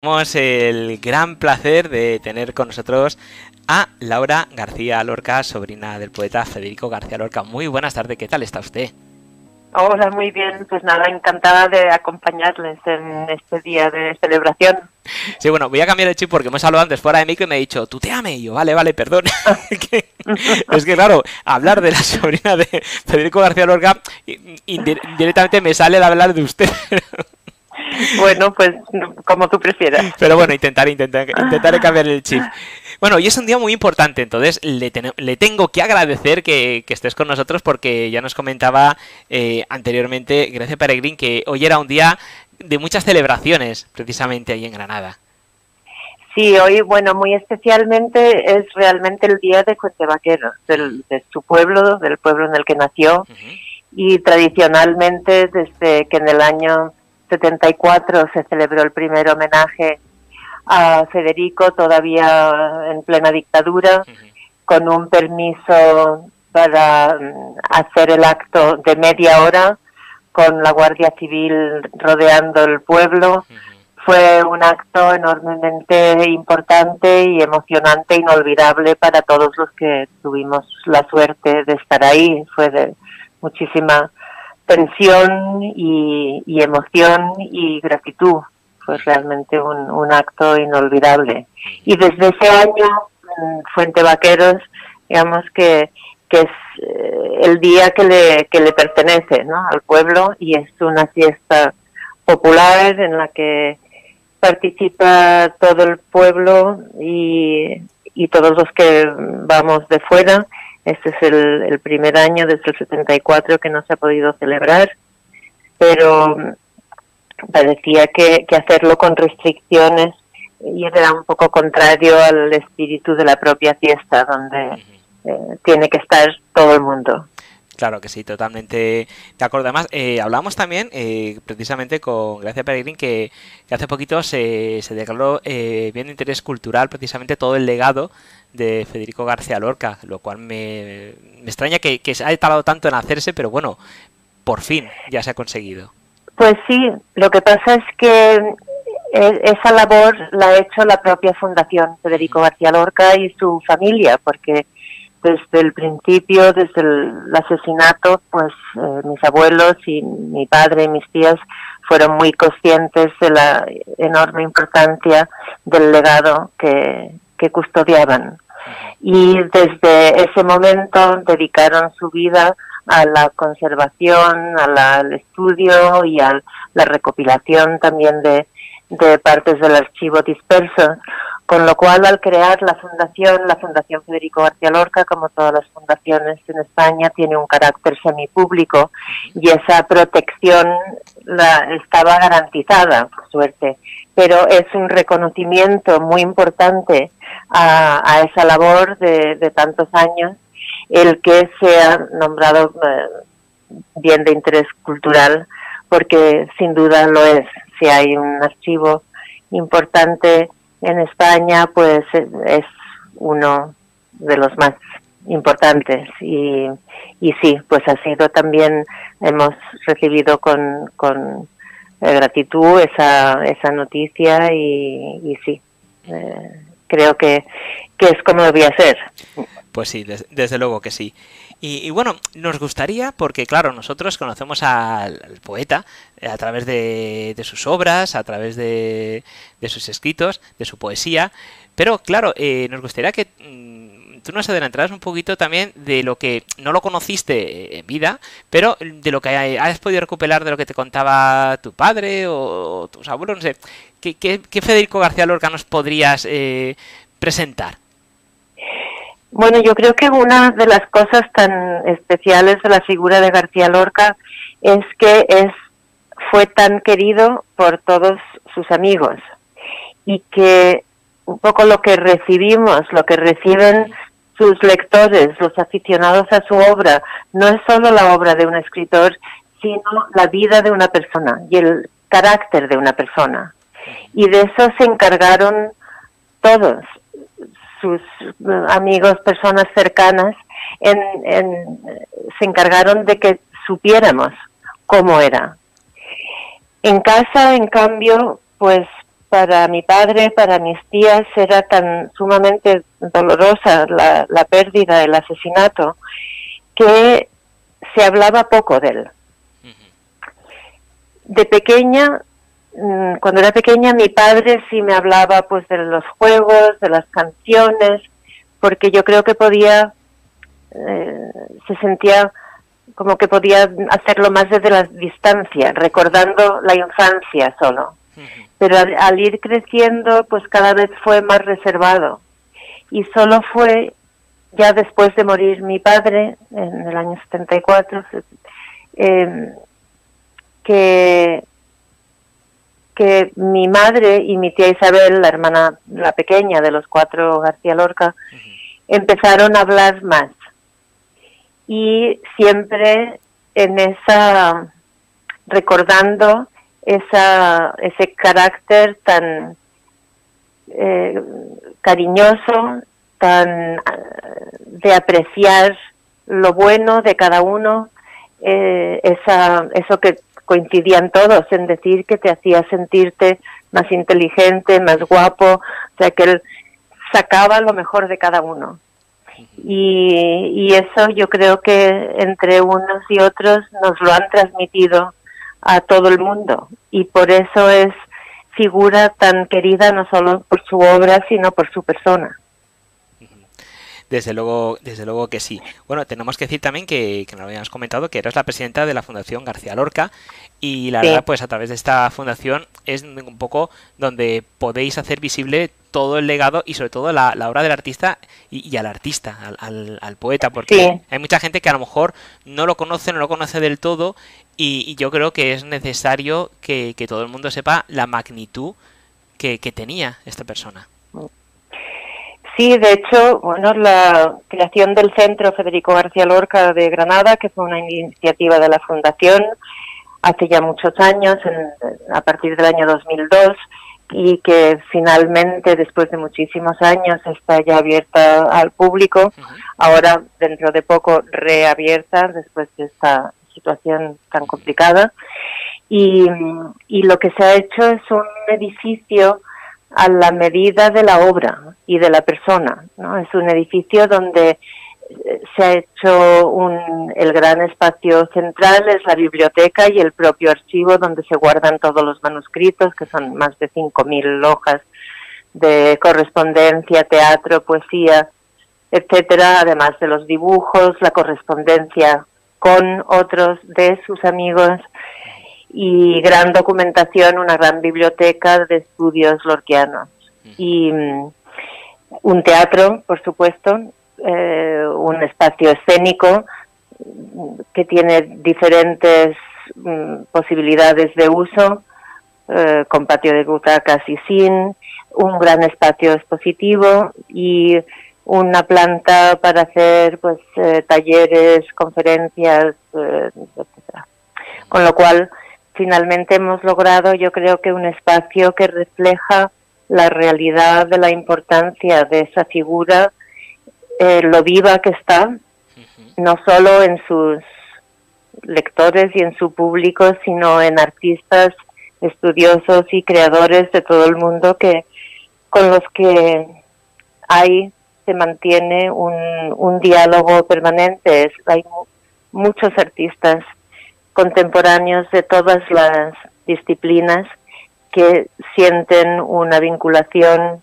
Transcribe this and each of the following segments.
Tenemos el gran placer de tener con nosotros a Laura García Lorca, sobrina del poeta Federico García Lorca. Muy buenas tardes, ¿qué tal está usted? Hola, muy bien. Pues nada, encantada de acompañarles en este día de celebración. Sí, bueno, voy a cambiar el chip porque hemos hablado antes fuera de micro y me ha dicho, tú te ame. Y yo, vale, vale, perdón. es que, claro, hablar de la sobrina de Federico García Lorca directamente me sale de hablar de usted. Bueno, pues como tú prefieras. Pero bueno, intentaré, intentaré, intentaré cambiar el chip. Bueno, hoy es un día muy importante, entonces le, le tengo que agradecer que, estés con nosotros porque ya nos comentaba eh, anteriormente Grecia Peregrín que hoy era un día de muchas celebraciones precisamente ahí en Granada. Sí, hoy, bueno, muy especialmente es realmente el día de Fuente Vaquero, de su pueblo, del pueblo en el que nació. Y tradicionalmente, desde que en el año 74 se celebró el primer homenaje a Federico, todavía en plena dictadura, con un permiso para mm, hacer el acto de media hora, con la Guardia Civil rodeando el pueblo. Fue un acto enormemente importante y emocionante, inolvidable para todos los que tuvimos la suerte de estar ahí. Fue de muchísima tensión y, emoción y gratitud. Fue realmente un, acto inolvidable. Y desde ese año, Fuente Vaqueros, digamos que, que es eh, el día que le, que le pertenece ¿no? al pueblo y es una fiesta popular en la que participa todo el pueblo y, y todos los que vamos de fuera este es el, primer año desde el 74 que no se ha podido celebrar, pero parecía que, hacerlo con restricciones y era un poco contrario al espíritu de la propia fiesta, donde eh, tiene que estar todo el mundo. Claro que sí, totalmente de acuerdo. Además, eh, hablamos también eh, precisamente con Gracia Peregrín que, hace poquito se, se declaró eh, bien de interés cultural precisamente todo el legado de Federico García Lorca, lo cual me, extraña que, que se haya tardado tanto en hacerse, pero bueno, por fin ya se ha conseguido. Pues sí, lo que pasa es que e, esa labor la ha hecho la propia Fundación Federico García Lorca y su familia, porque desde el principio, desde el asesinato, pues eh, mis abuelos y mi padre y mis tías fueron muy conscientes de la enorme importancia del legado que, que custodiaban. Y desde ese momento dedicaron su vida a la conservación, al estudio y a la recopilación también de, de partes del archivo disperso, con lo cual, al crear la fundación, la Fundación Federico García Lorca, como todas las fundaciones en España, tiene un carácter semipúblico y esa protección la, estaba garantizada, por suerte. Pero es un reconocimiento muy importante a, esa labor de, tantos años el que sea nombrado eh, bien de interés cultural, porque sin duda lo es. Si hay un archivo importante en España pues es uno de los más importantes y, y sí, pues ha sido también, hemos recibido con, con eh, gratitud esa, esa noticia y, y sí, eh, creo que, que es como debía ser. Pues sí, desde luego que sí. Y, bueno, nos gustaría, porque claro, nosotros conocemos al, poeta eh, a través de, sus obras, a través de, sus escritos, de su poesía, pero claro, eh, nos gustaría que mm, tú nos adelantaras un poquito también de lo que no lo conociste en vida, pero de lo que has podido recuperar de lo que te contaba tu padre o, tus abuelos, no sé. ¿Qué, Federico García Lorca nos podrías eh, presentar? Bueno, yo creo que una de las cosas tan especiales de la figura de García Lorca es que es fue tan querido por todos sus amigos y que un poco lo que recibimos, lo que reciben sus lectores, los aficionados a su obra, no es solo la obra de un escritor, sino la vida de una persona y el carácter de una persona. Y de eso se encargaron todos, sus amigos, personas cercanas, se encargaron de que supiéramos cómo era. En casa, en cambio, pues para mi padre, para mis tías, era tan sumamente dolorosa la, la pérdida, el asesinato, que se hablaba poco de él. De pequeña, cuando era pequeña, mi padre sí me hablaba pues de los juegos, de las canciones, porque yo creo que podía, eh, se sentía como que podía hacerlo más desde la distancia, recordando la infancia solo. Pero al, ir creciendo pues cada vez fue más reservado. Y solo fue ya después de morir mi padre en el año 74 eh, que que mi madre y mi tía Isabel, la hermana, la pequeña de los cuatro García Lorca, empezaron a hablar más. Y siempre en esa, recordando esa, ese carácter tan eh, cariñoso, tan eh, de apreciar lo bueno de cada uno, eh, esa, eso que coincidían todos en decir que te hacía sentirte más inteligente, más guapo, o sea que él sacaba lo mejor de cada uno. Y, y eso yo creo que entre unos y otros nos lo han transmitido a todo el mundo y por eso es figura tan querida no solo por su obra sino por su persona. Desde luego, desde luego que sí. Bueno, tenemos que decir también que, que nos lo habíamos comentado, que eres la presidenta de la Fundación García Lorca y la verdad, pues a través de esta fundación es un poco donde podéis hacer visible todo el legado y sobre todo la, obra del artista y, al artista, al, al, poeta, porque hay mucha gente que a lo mejor no lo conoce, no lo conoce del todo y, yo creo que es necesario que, todo el mundo sepa la magnitud que, que tenía esta persona. Sí, de hecho, bueno, la creación del Centro Federico García Lorca de Granada, que fue una iniciativa de la Fundación hace ya muchos años, a partir del año 2002, y que finalmente, después de muchísimos años, está ya abierta al público, ahora dentro de poco reabierta después de esta situación tan complicada. Y, y lo que se ha hecho es un edificio a la medida de la obra y de la persona. ¿no? Es un edificio donde eh, se ha hecho un, el gran espacio central, es la biblioteca y el propio archivo donde se guardan todos los manuscritos, que son más de 5.000 hojas de correspondencia, teatro, poesía, etcétera, además de los dibujos, la correspondencia con otros de sus amigos y gran documentación, una gran biblioteca de estudios lorquianos. Y mm, un teatro, por supuesto, eh, un espacio escénico que tiene diferentes mm, posibilidades de uso, eh, con patio de butacas y sin, un gran espacio expositivo y una planta para hacer pues eh, talleres, conferencias, etcétera. Con lo cual finalmente hemos logrado, yo creo que un espacio que refleja la realidad de la importancia de esa figura, eh, lo viva que está, no solo en sus lectores y en su público, sino en artistas, estudiosos y creadores de todo el mundo que con los que hay se mantiene un, un diálogo permanente. hay muchos artistas contemporáneos de todas las disciplinas que sienten una vinculación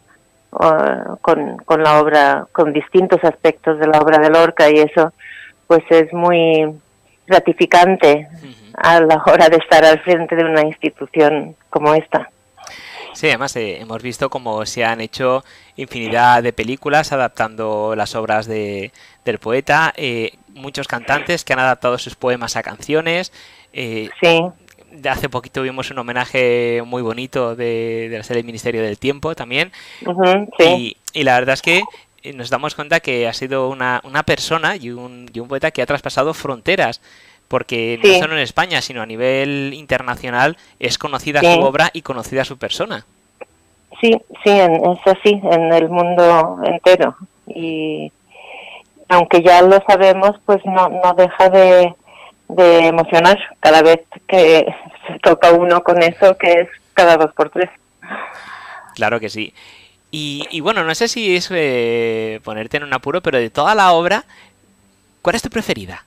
uh, con, con, la obra, con distintos aspectos de la obra de Lorca y eso pues es muy gratificante a la hora de estar al frente de una institución como esta. Sí, además eh, hemos visto cómo se han hecho infinidad de películas adaptando las obras de, del poeta, eh, muchos cantantes que han adaptado sus poemas a canciones. Eh, sí. Hace poquito vimos un homenaje muy bonito de, la serie Ministerio del Tiempo también. sí. y, la verdad es que nos damos cuenta que ha sido una, una persona y un, y un poeta que ha traspasado fronteras porque no solo en España, sino a nivel internacional es conocida su obra y conocida su persona. Sí, sí, es así, en el mundo entero. Y aunque ya lo sabemos, pues no, no deja de, de emocionar cada vez que se toca uno con eso, que es cada dos por tres. Claro que sí. Y, bueno, no sé si es eh, ponerte en un apuro, pero de toda la obra, ¿cuál es tu preferida?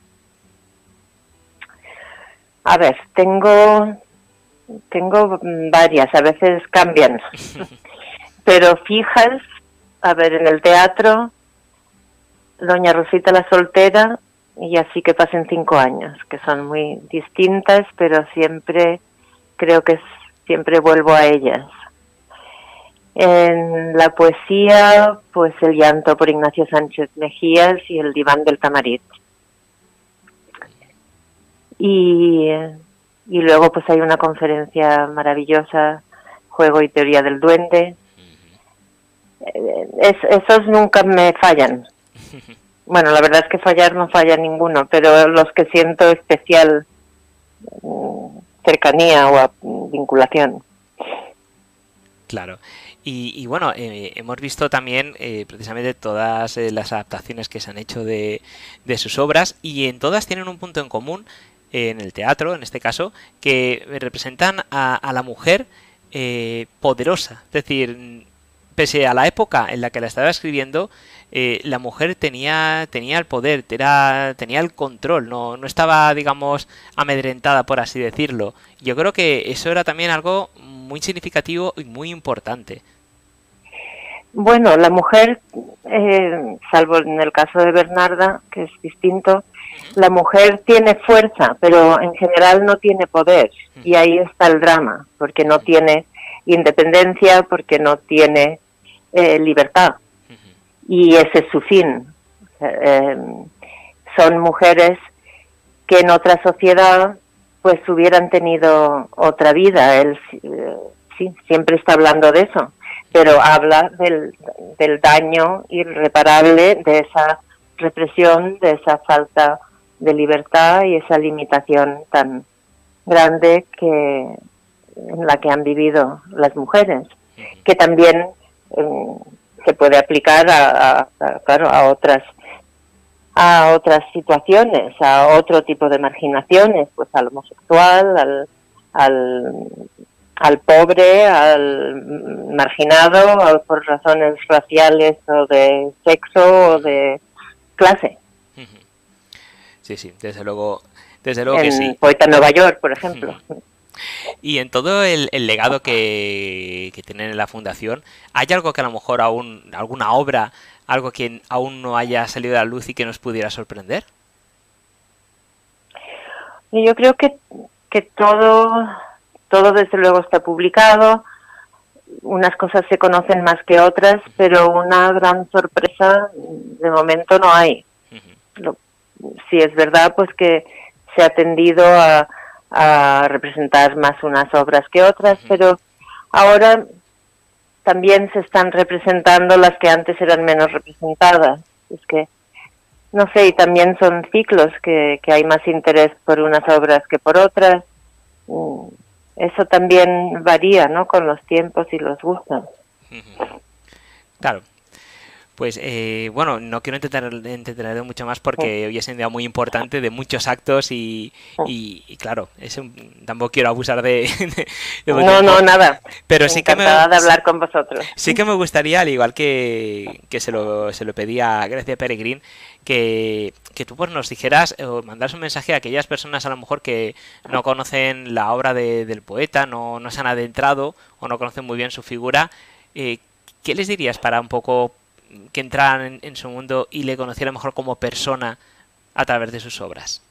A ver, tengo tengo varias, a veces cambian. pero fijas, a ver, en el teatro, Doña Rosita la soltera y así que pasen cinco años, que son muy distintas, pero siempre creo que siempre vuelvo a ellas. En la poesía, pues el llanto por Ignacio Sánchez Mejías y el diván del Tamarit. Y, y luego pues hay una conferencia maravillosa, Juego y Teoría del Duende. Es, esos nunca me fallan. Bueno, la verdad es que fallar no falla ninguno, pero los que siento especial mm, cercanía o vinculación. Claro. Y, bueno, eh, hemos visto también eh, precisamente todas eh, las adaptaciones que se han hecho de, de, sus obras y en todas tienen un punto en común, en el teatro en este caso, que representan a, la mujer poderosa. Es decir, pese a la época en la que la estaba escribiendo, eh, la mujer tenía, tenía el poder, tenía el control, no, no estaba, digamos, amedrentada, por así decirlo. Yo creo que eso era también algo muy significativo y muy importante. Bueno, la mujer, eh, salvo en el caso de Bernarda, que es distinto, la mujer tiene fuerza, pero en general no tiene poder. Y ahí está el drama, porque no tiene independencia, porque no tiene eh, libertad. Y ese es su fin. Eh, son mujeres que en otra sociedad pues hubieran tenido otra vida. Él eh, sí, siempre está hablando de eso, pero habla del, del daño irreparable de esa represión, de esa falta de libertad y esa limitación tan grande que en la que han vivido las mujeres, que también se puede aplicar a, claro, a otras a otras situaciones, a otro tipo de marginaciones, pues al homosexual, al, al, al pobre, al marginado, por razones raciales o de sexo o de clase. Sí, sí, desde luego, desde luego que sí. Poeta Nueva York, por ejemplo. Y en todo el, legado que, tienen en la fundación, ¿hay algo que a lo mejor aún, alguna obra, algo que aún no haya salido a la luz y que nos pudiera sorprender? Yo creo que, que todo, todo desde luego está publicado, unas cosas se conocen más que otras, pero una gran sorpresa de momento no hay. si es verdad, pues que se ha tendido a, a representar más unas obras que otras, pero ahora también se están representando las que antes eran menos representadas. Es que, no sé, y también son ciclos que, que hay más interés por unas obras que por otras. Eso también varía, ¿no? Con los tiempos y los gustos. Claro, pues eh, bueno, no quiero entretener, mucho más porque hoy es un día muy importante de muchos actos y, y, claro, es tampoco quiero abusar de... no, no, nada. Pero sí que me... de hablar con vosotros. Sí que me gustaría, al igual que, que se, lo, se lo pedía a Grecia Peregrín, que, que tú pues, nos dijeras o mandas un mensaje a aquellas personas a lo mejor que no conocen la obra del poeta, no, no se han adentrado o no conocen muy bien su figura. Eh, ¿Qué les dirías para un poco que entraran en, su mundo y le conociera mejor como persona a través de sus obras?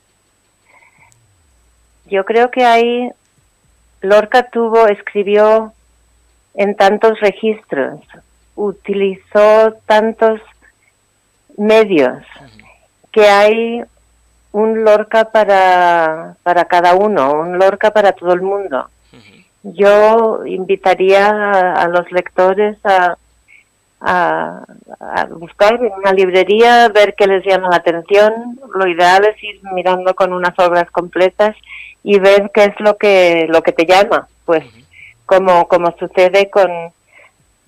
Yo creo que ahí Lorca tuvo, escribió en tantos registros, utilizó tantos medios, que hay un Lorca para, para cada uno, un Lorca para todo el mundo. Yo invitaría a los lectores a, a, buscar en una librería, ver qué les llama la atención. Lo ideal es ir mirando con unas obras completas y ver qué es lo que lo que te llama. Pues como como sucede con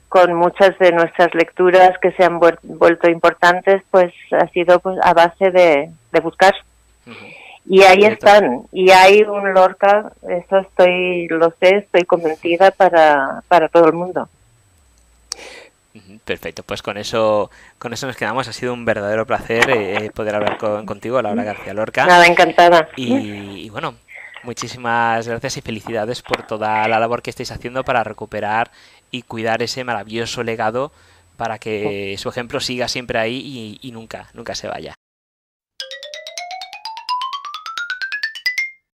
con muchas de nuestras lecturas que se han vuelto importantes, pues ha sido pues a base de, de buscar. Y ahí están, y hay un Lorca, eso estoy, lo sé, estoy convencida para, para todo el mundo. Perfecto, pues con eso, con eso nos quedamos. Ha sido un verdadero placer eh, poder hablar contigo, Laura García Lorca. Nada, encantada. Y, bueno, muchísimas gracias y felicidades por toda la labor que estáis haciendo para recuperar y cuidar ese maravilloso legado para que su ejemplo siga siempre ahí y, y nunca, nunca se vaya.